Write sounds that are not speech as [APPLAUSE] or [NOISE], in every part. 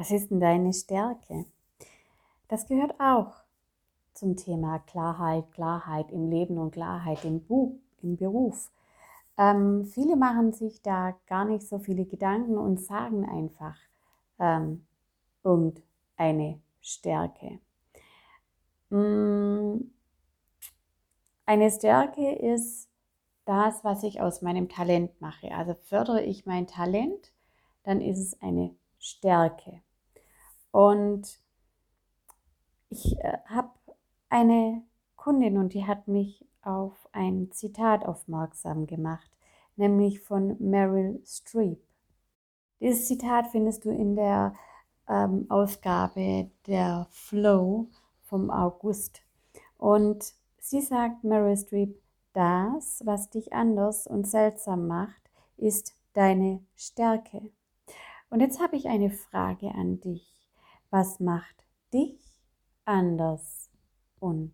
Was ist denn deine Stärke? Das gehört auch zum Thema Klarheit, Klarheit im Leben und Klarheit im, Buch, im Beruf. Ähm, viele machen sich da gar nicht so viele Gedanken und sagen einfach ähm, irgendeine Stärke. Mm, eine Stärke ist das, was ich aus meinem Talent mache. Also fördere ich mein Talent, dann ist es eine Stärke. Und ich äh, habe eine Kundin und die hat mich auf ein Zitat aufmerksam gemacht, nämlich von Meryl Streep. Dieses Zitat findest du in der ähm, Ausgabe der Flow vom August. Und sie sagt, Meryl Streep, das, was dich anders und seltsam macht, ist deine Stärke. Und jetzt habe ich eine Frage an dich. Was macht dich anders und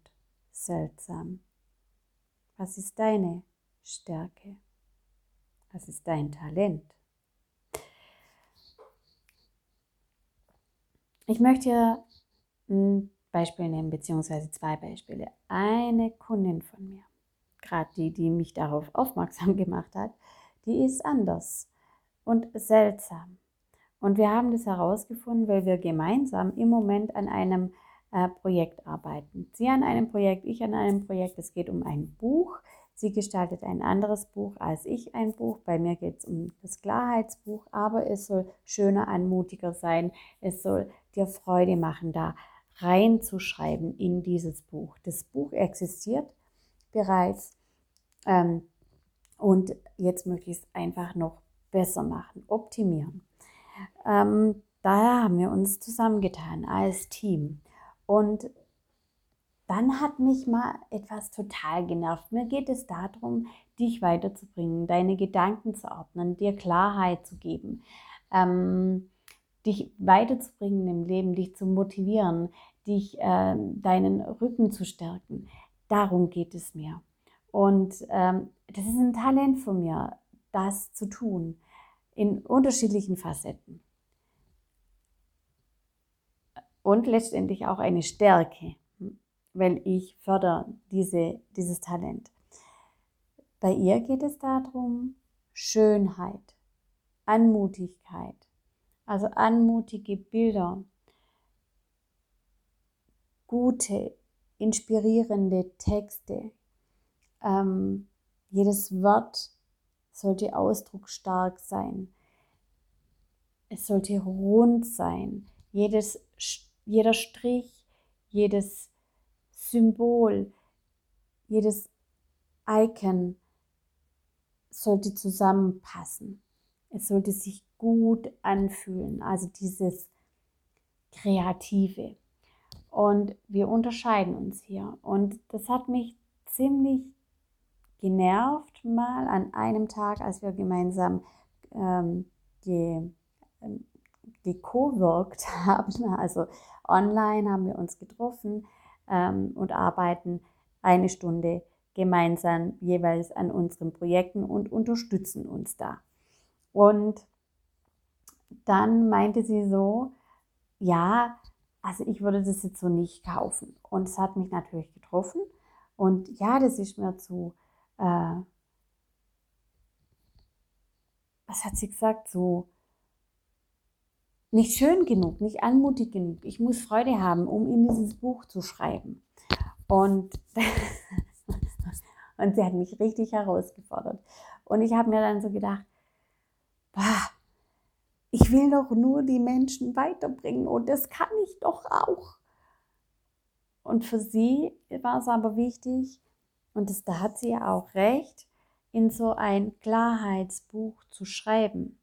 seltsam? Was ist deine Stärke? Was ist dein Talent? Ich möchte hier ein Beispiel nehmen, beziehungsweise zwei Beispiele. Eine Kundin von mir, gerade die, die mich darauf aufmerksam [LAUGHS] gemacht hat, die ist anders und seltsam. Und wir haben das herausgefunden, weil wir gemeinsam im Moment an einem äh, Projekt arbeiten. Sie an einem Projekt, ich an einem Projekt. Es geht um ein Buch. Sie gestaltet ein anderes Buch als ich ein Buch. Bei mir geht es um das Klarheitsbuch, aber es soll schöner, anmutiger sein. Es soll dir Freude machen, da reinzuschreiben in dieses Buch. Das Buch existiert bereits ähm, und jetzt möchte ich es einfach noch besser machen, optimieren. Ähm, daher haben wir uns zusammengetan als Team. Und dann hat mich mal etwas total genervt. Mir geht es darum, dich weiterzubringen, deine Gedanken zu ordnen, dir Klarheit zu geben, ähm, dich weiterzubringen im Leben, dich zu motivieren, dich äh, deinen Rücken zu stärken. Darum geht es mir. Und ähm, das ist ein Talent von mir, das zu tun in unterschiedlichen Facetten. Und letztendlich auch eine Stärke, weil ich fördere diese, dieses Talent. Bei ihr geht es darum, Schönheit, Anmutigkeit, also anmutige Bilder, gute, inspirierende Texte. Ähm, jedes Wort sollte ausdrucksstark sein. Es sollte rund sein. Jedes, jeder Strich, jedes Symbol, jedes Icon sollte zusammenpassen. Es sollte sich gut anfühlen, also dieses Kreative. Und wir unterscheiden uns hier. Und das hat mich ziemlich genervt mal an einem Tag, als wir gemeinsam ähm, die, ähm, die co-worked [LAUGHS] haben. Also online haben wir uns getroffen ähm, und arbeiten eine Stunde gemeinsam jeweils an unseren Projekten und unterstützen uns da. Und dann meinte sie so, ja, also ich würde das jetzt so nicht kaufen. Und es hat mich natürlich getroffen. Und ja, das ist mir zu, äh, was hat sie gesagt, so nicht schön genug, nicht anmutig genug. Ich muss Freude haben, um in dieses Buch zu schreiben. Und, [LAUGHS] und sie hat mich richtig herausgefordert. Und ich habe mir dann so gedacht, boah, ich will doch nur die Menschen weiterbringen und das kann ich doch auch. Und für sie war es aber wichtig, und das, da hat sie ja auch recht, in so ein Klarheitsbuch zu schreiben,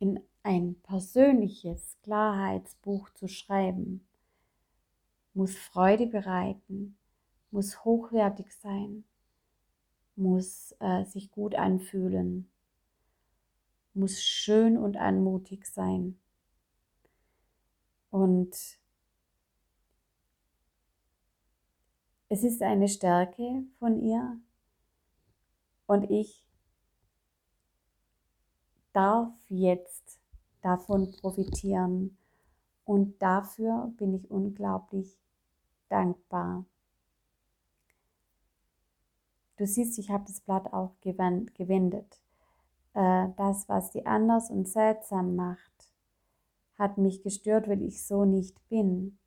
in ein persönliches Klarheitsbuch zu schreiben, muss Freude bereiten, muss hochwertig sein, muss äh, sich gut anfühlen, muss schön und anmutig sein. Und es ist eine Stärke von ihr und ich darf jetzt davon profitieren Und dafür bin ich unglaublich dankbar. Du siehst, ich habe das Blatt auch gewendet. Äh, das, was die anders und seltsam macht, hat mich gestört, weil ich so nicht bin.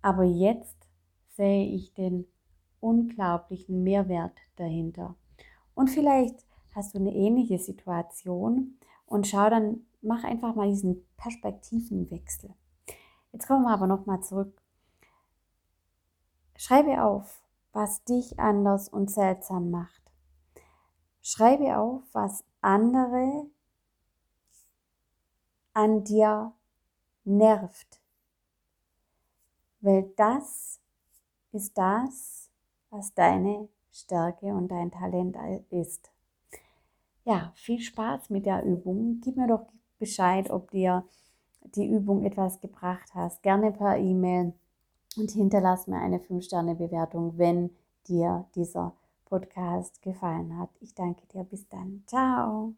Aber jetzt sehe ich den unglaublichen Mehrwert dahinter. Und vielleicht hast du eine ähnliche Situation und schau dann, mach einfach mal diesen Perspektivenwechsel. Jetzt kommen wir aber nochmal zurück. Schreibe auf, was dich anders und seltsam macht. Schreibe auf, was andere an dir nervt. Weil das ist das, was deine Stärke und dein Talent ist. Ja, viel Spaß mit der Übung. Gib mir doch Bescheid, ob dir die Übung etwas gebracht hast. Gerne per E-Mail und hinterlass mir eine 5-Sterne-Bewertung, wenn dir dieser Podcast gefallen hat. Ich danke dir. Bis dann. Ciao.